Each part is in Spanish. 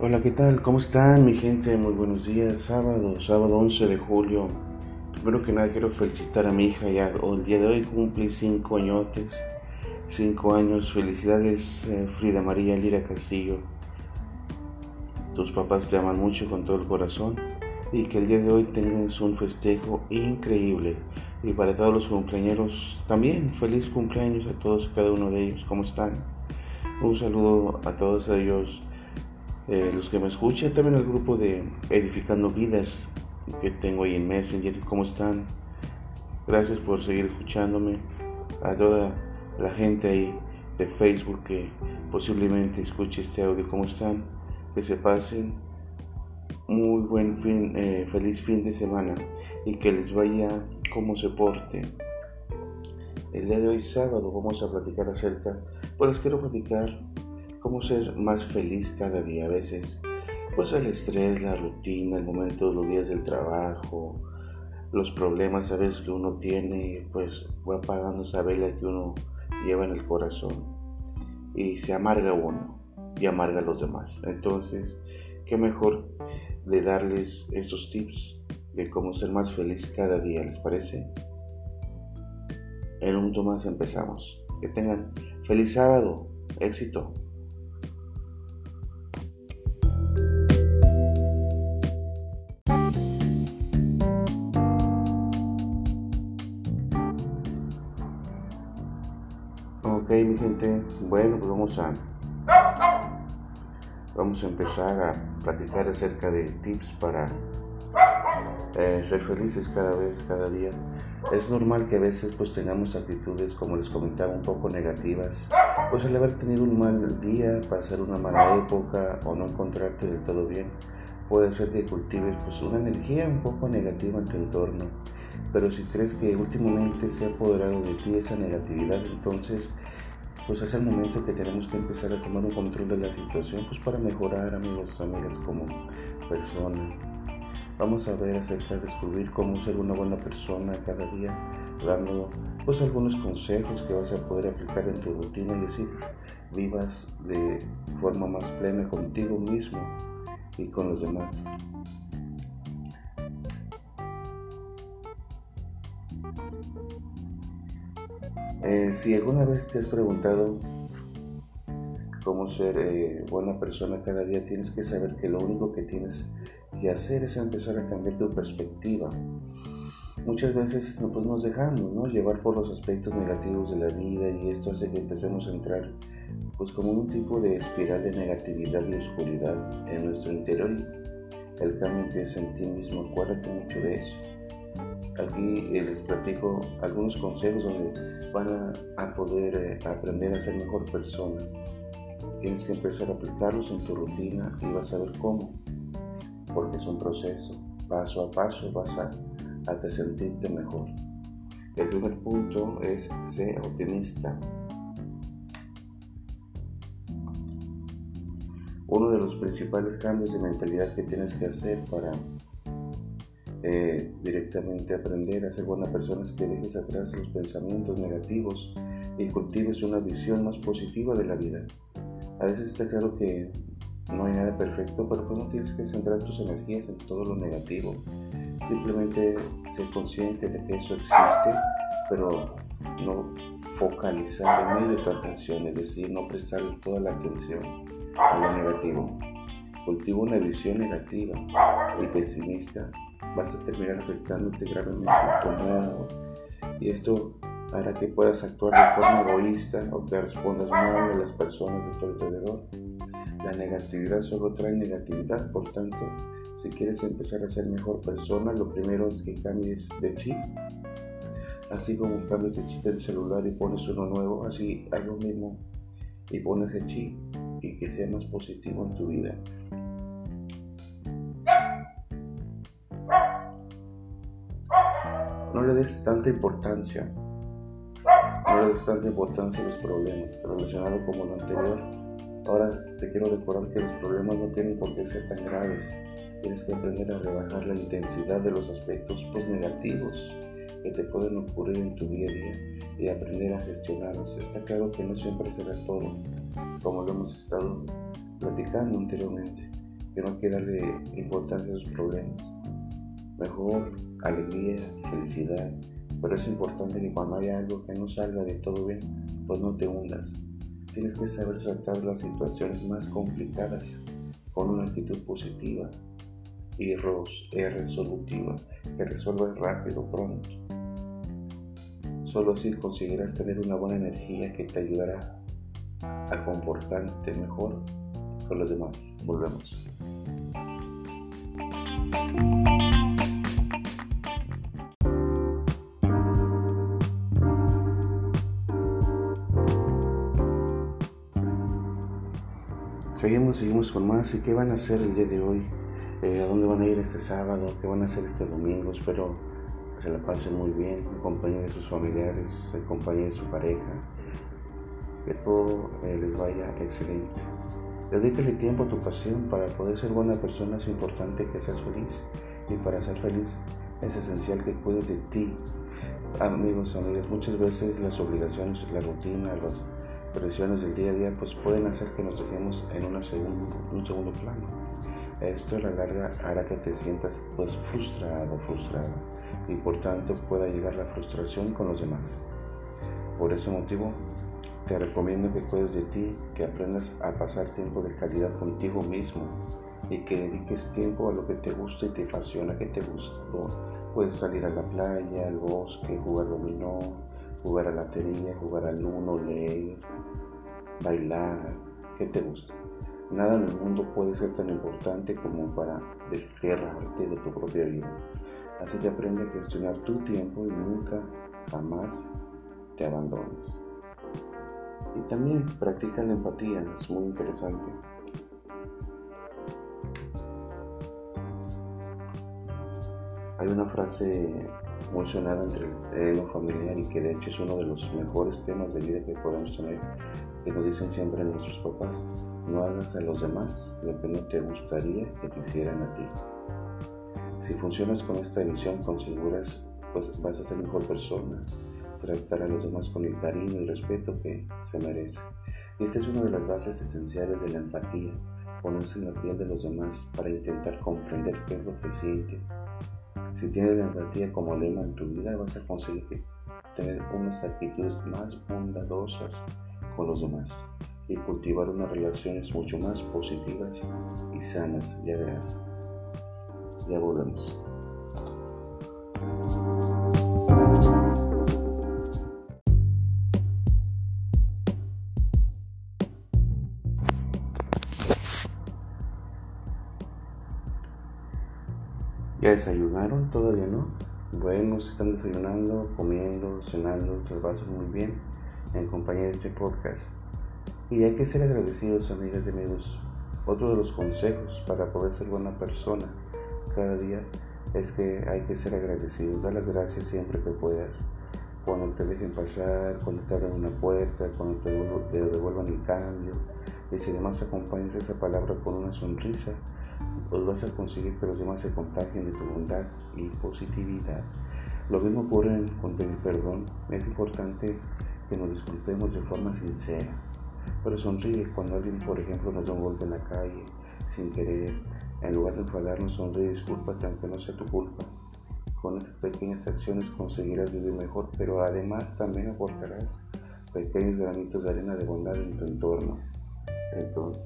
Hola, ¿qué tal? ¿Cómo están mi gente? Muy buenos días. Sábado, sábado 11 de julio. Primero que nada quiero felicitar a mi hija ya. El día de hoy cumple cinco añotes. Cinco años. Felicidades eh, Frida María Lira Castillo. Tus papás te aman mucho con todo el corazón. Y que el día de hoy tengas un festejo increíble. Y para todos los cumpleaños también. Feliz cumpleaños a todos y cada uno de ellos. ¿Cómo están? Un saludo a todos ellos eh, los que me escuchan, también el grupo de Edificando Vidas que tengo ahí en Messenger, ¿cómo están? Gracias por seguir escuchándome. A toda la gente ahí de Facebook que posiblemente escuche este audio, ¿cómo están? Que se pasen muy buen fin, eh, feliz fin de semana y que les vaya como se porte. El día de hoy sábado vamos a platicar acerca, pues quiero platicar cómo ser más feliz cada día. A veces, pues el estrés, la rutina, el momento de los días del trabajo, los problemas a veces que uno tiene, pues va apagando esa vela que uno lleva en el corazón y se amarga uno y amarga a los demás. Entonces, qué mejor de darles estos tips de cómo ser más feliz cada día, ¿les parece? En un momento más empezamos. Que tengan feliz sábado, éxito. Ok, mi gente, bueno, pues vamos a vamos a empezar a platicar acerca de tips para eh, ser felices cada vez, cada día. Es normal que a veces pues tengamos actitudes, como les comentaba, un poco negativas. Pues al haber tenido un mal día, pasar una mala época o no encontrarte del todo bien, puede ser que cultives pues una energía un poco negativa en tu entorno. Pero si crees que últimamente se ha apoderado de ti esa negatividad, entonces pues es el momento que tenemos que empezar a tomar un control de la situación pues para mejorar amigos, amigas como persona. Vamos a ver acerca de descubrir cómo ser una buena persona cada día, dando pues algunos consejos que vas a poder aplicar en tu rutina y así vivas de forma más plena contigo mismo y con los demás. Eh, si alguna vez te has preguntado cómo ser eh, buena persona cada día, tienes que saber que lo único que tienes que hacer es empezar a cambiar tu perspectiva. Muchas veces pues, nos dejamos ¿no? llevar por los aspectos negativos de la vida y esto hace que empecemos a entrar pues como un tipo de espiral de negatividad y oscuridad en nuestro interior. El cambio empieza en ti mismo, acuérdate mucho de eso. Aquí eh, les platico algunos consejos donde van a, poder eh, aprender a ser mejor persona. Tienes que empezar a aplicarlos en tu rutina y vas a ver cómo. Porque es un proceso. Paso a paso vas a, a te sentirte mejor. El primer punto es ser optimista. Uno de los principales cambios de mentalidad que tienes que hacer para eh, directamente aprender a ser buena persona es que dejes atrás los pensamientos negativos y cultives una visión más positiva de la vida. A veces está claro que no hay nada perfecto, pero pues no tienes que centrar tus energías en todo lo negativo. Simplemente ser consciente de que eso existe, pero no focalizar en de tu atención, es decir, no prestar toda la atención a lo negativo. Cultiva una visión negativa y pesimista vas a terminar afectándote gravemente como y esto hará que puedas actuar de forma egoísta o que respondas mal a las personas de tu alrededor. La negatividad solo trae negatividad, por tanto, si quieres empezar a ser mejor persona, lo primero es que cambies de chip. Así como cambias de chip del celular y pones uno nuevo, así haz lo mismo y pones el chip y que sea más positivo en tu vida. No le des tanta importancia. No le des tanta importancia a los problemas relacionados como lo anterior. Ahora te quiero recordar que los problemas no tienen por qué ser tan graves. Tienes que aprender a rebajar la intensidad de los aspectos pues, negativos que te pueden ocurrir en tu día a día y aprender a gestionarlos. Está claro que no siempre será todo, como lo hemos estado platicando anteriormente. que no hay que darle importancia a esos problemas. Mejor alegría, felicidad, pero es importante que cuando haya algo que no salga de todo bien, pues no te hundas. Tienes que saber tratar las situaciones más complicadas con una actitud positiva y resolutiva, que resuelvas rápido, pronto. Solo así conseguirás tener una buena energía que te ayudará a comportarte mejor con los demás. Volvemos. Seguimos, seguimos con más. ¿Y qué van a hacer el día de hoy? Eh, ¿A dónde van a ir este sábado? ¿Qué van a hacer este domingo? Espero que se la pasen muy bien en compañía de sus familiares, en de su pareja. Que todo eh, les vaya excelente. Dedícale tiempo a tu pasión para poder ser buena persona. Es importante que seas feliz. Y para ser feliz es esencial que cuides de ti. Amigos, amigas, muchas veces las obligaciones, la rutina, los presiones del día a día pues pueden hacer que nos dejemos en una segundo, un segundo plano. Esto a la larga hará que te sientas pues frustrado, frustrada y por tanto pueda llegar la frustración con los demás. Por ese motivo te recomiendo que cuides de ti, que aprendas a pasar tiempo de calidad contigo mismo y que dediques tiempo a lo que te gusta y te apasiona, que te gusta. Puedes salir a la playa, al bosque, jugar dominó, jugar a la lotería, jugar al uno, leer, bailar, ¿qué te gusta? Nada en el mundo puede ser tan importante como para desterrarte de tu propia vida. Así que aprende a gestionar tu tiempo y nunca, jamás te abandones. Y también practica la empatía, es muy interesante. Hay una frase muy sonada entre el seno familiar y que de hecho es uno de los mejores temas de vida que podemos tener, que nos dicen siempre nuestros papás, no hagas a los demás lo que no te gustaría que te hicieran a ti. Si funcionas con esta visión, conseguirás, pues vas a ser mejor persona, tratar a los demás con el cariño y respeto que se merece. Y esta es una de las bases esenciales de la empatía, ponerse en la piel de los demás para intentar comprender qué es lo que sienten si tienes la empatía como lema en tu vida, vas a conseguir tener unas actitudes más bondadosas con los demás y cultivar unas relaciones mucho más positivas y sanas, ya verás. Ya volvemos. ¿Ya desayunaron? Todavía no. Bueno, se están desayunando, comiendo, cenando, se muy bien en compañía de este podcast. Y hay que ser agradecidos, amigas y amigos. Otro de los consejos para poder ser buena persona cada día es que hay que ser agradecidos. Dar las gracias siempre que puedas. Cuando te dejen pasar, cuando te abran una puerta, cuando te devuelvan el cambio. Y si además acompañas esa palabra con una sonrisa, pues vas a conseguir que los demás se contagien de tu bondad y positividad. Lo mismo ocurre con pedir perdón. Es importante que nos disculpemos de forma sincera. Pero sonríe cuando alguien, por ejemplo, nos da un golpe en la calle sin querer. En lugar de enfadarnos, sonríe y discúlpate aunque no sea tu culpa. Con estas pequeñas acciones conseguirás vivir mejor, pero además también aportarás pequeños granitos de arena de bondad en tu entorno. Entonces,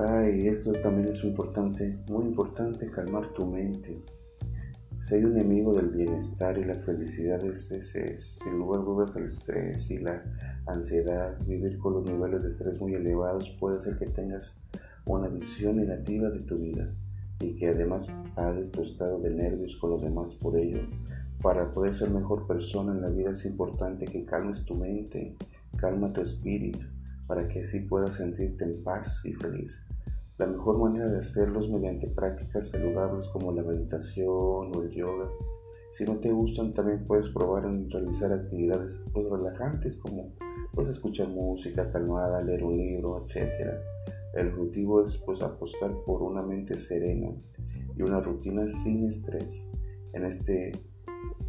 Ay, esto también es importante, muy importante, calmar tu mente. Ser un enemigo del bienestar y la felicidad es, sin lugar a dudas el estrés y la ansiedad. Vivir con los niveles de estrés muy elevados puede hacer que tengas una visión negativa de tu vida y que además pagues tu estado de nervios con los demás por ello. Para poder ser mejor persona en la vida es importante que calmes tu mente, calma tu espíritu, para que así puedas sentirte en paz y feliz. La mejor manera de hacerlo es mediante prácticas saludables como la meditación o el yoga. Si no te gustan, también puedes probar en realizar actividades pues, relajantes como pues, escuchar música calmada, leer un libro, etc. El objetivo es pues, apostar por una mente serena y una rutina sin estrés. En este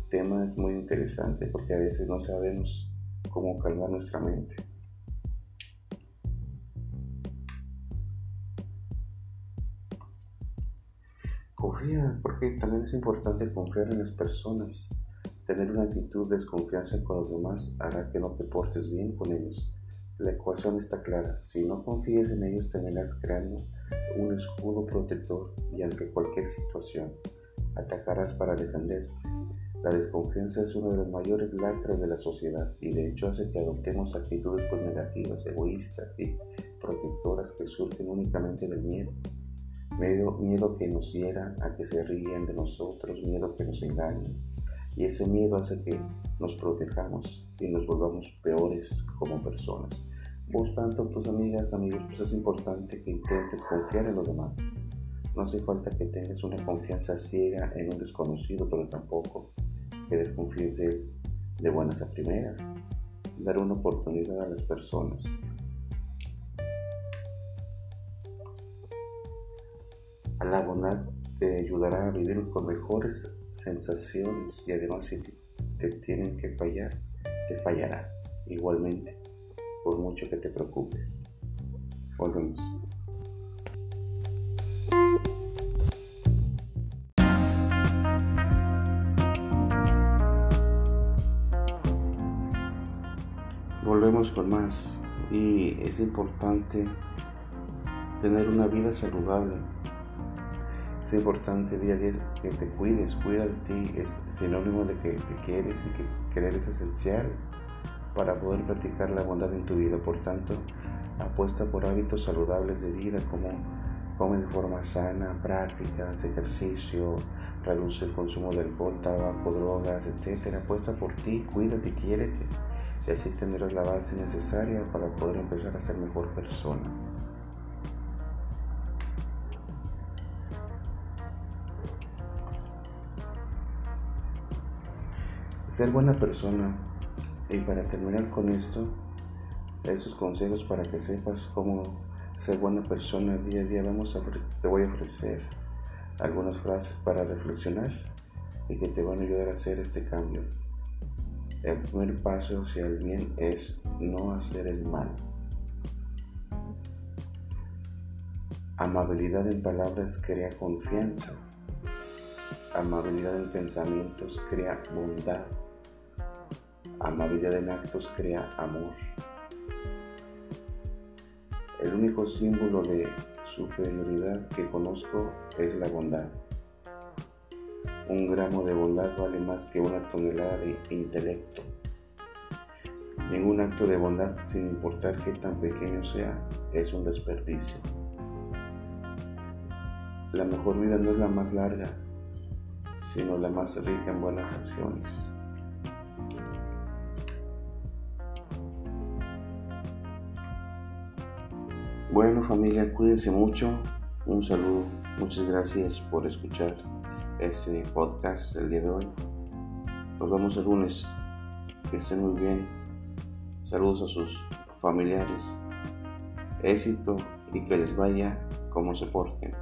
tema es muy interesante porque a veces no sabemos cómo calmar nuestra mente. Confía, porque también es importante confiar en las personas. Tener una actitud de desconfianza con los demás hará que no te portes bien con ellos. La ecuación está clara. Si no confías en ellos, terminas creando un escudo protector y ante cualquier situación atacarás para defenderte. La desconfianza es uno de los mayores lacras de la sociedad y de hecho hace que adoptemos actitudes pues negativas, egoístas y protectoras que surgen únicamente del miedo. Miedo, miedo que nos hiera a que se ríen de nosotros, miedo que nos engañen. Y ese miedo hace que nos protejamos y nos volvamos peores como personas. Por tanto, tus amigas, amigos, pues es importante que intentes confiar en los demás. No hace falta que tengas una confianza ciega en un desconocido, pero tampoco que desconfíes de buenas a primeras. Dar una oportunidad a las personas. A la bondad te ayudará a vivir con mejores sensaciones y además si te tienen que fallar, te fallará igualmente por mucho que te preocupes. Volvemos. Volvemos con más y es importante tener una vida saludable. Es importante día a día que te cuides, cuida de ti, es sinónimo de que te quieres y que querer es esencial para poder practicar la bondad en tu vida. Por tanto, apuesta por hábitos saludables de vida como come de forma sana, prácticas, ejercicio, reduce el consumo de alcohol, tabaco, drogas, etc. Apuesta por ti, cuídate, quiérete y así tendrás la base necesaria para poder empezar a ser mejor persona. Ser buena persona y para terminar con esto, esos consejos para que sepas cómo ser buena persona día a día, vamos a, te voy a ofrecer algunas frases para reflexionar y que te van a ayudar a hacer este cambio. El primer paso hacia el bien es no hacer el mal. Amabilidad en palabras crea confianza. Amabilidad en pensamientos crea bondad. Amabilidad en actos crea amor. El único símbolo de superioridad que conozco es la bondad. Un gramo de bondad vale más que una tonelada de intelecto. Ningún acto de bondad, sin importar qué tan pequeño sea, es un desperdicio. La mejor vida no es la más larga, sino la más rica en buenas acciones. Bueno familia, cuídense mucho. Un saludo. Muchas gracias por escuchar este podcast el día de hoy. Nos vemos el lunes. Que estén muy bien. Saludos a sus familiares. Éxito y que les vaya como se porten.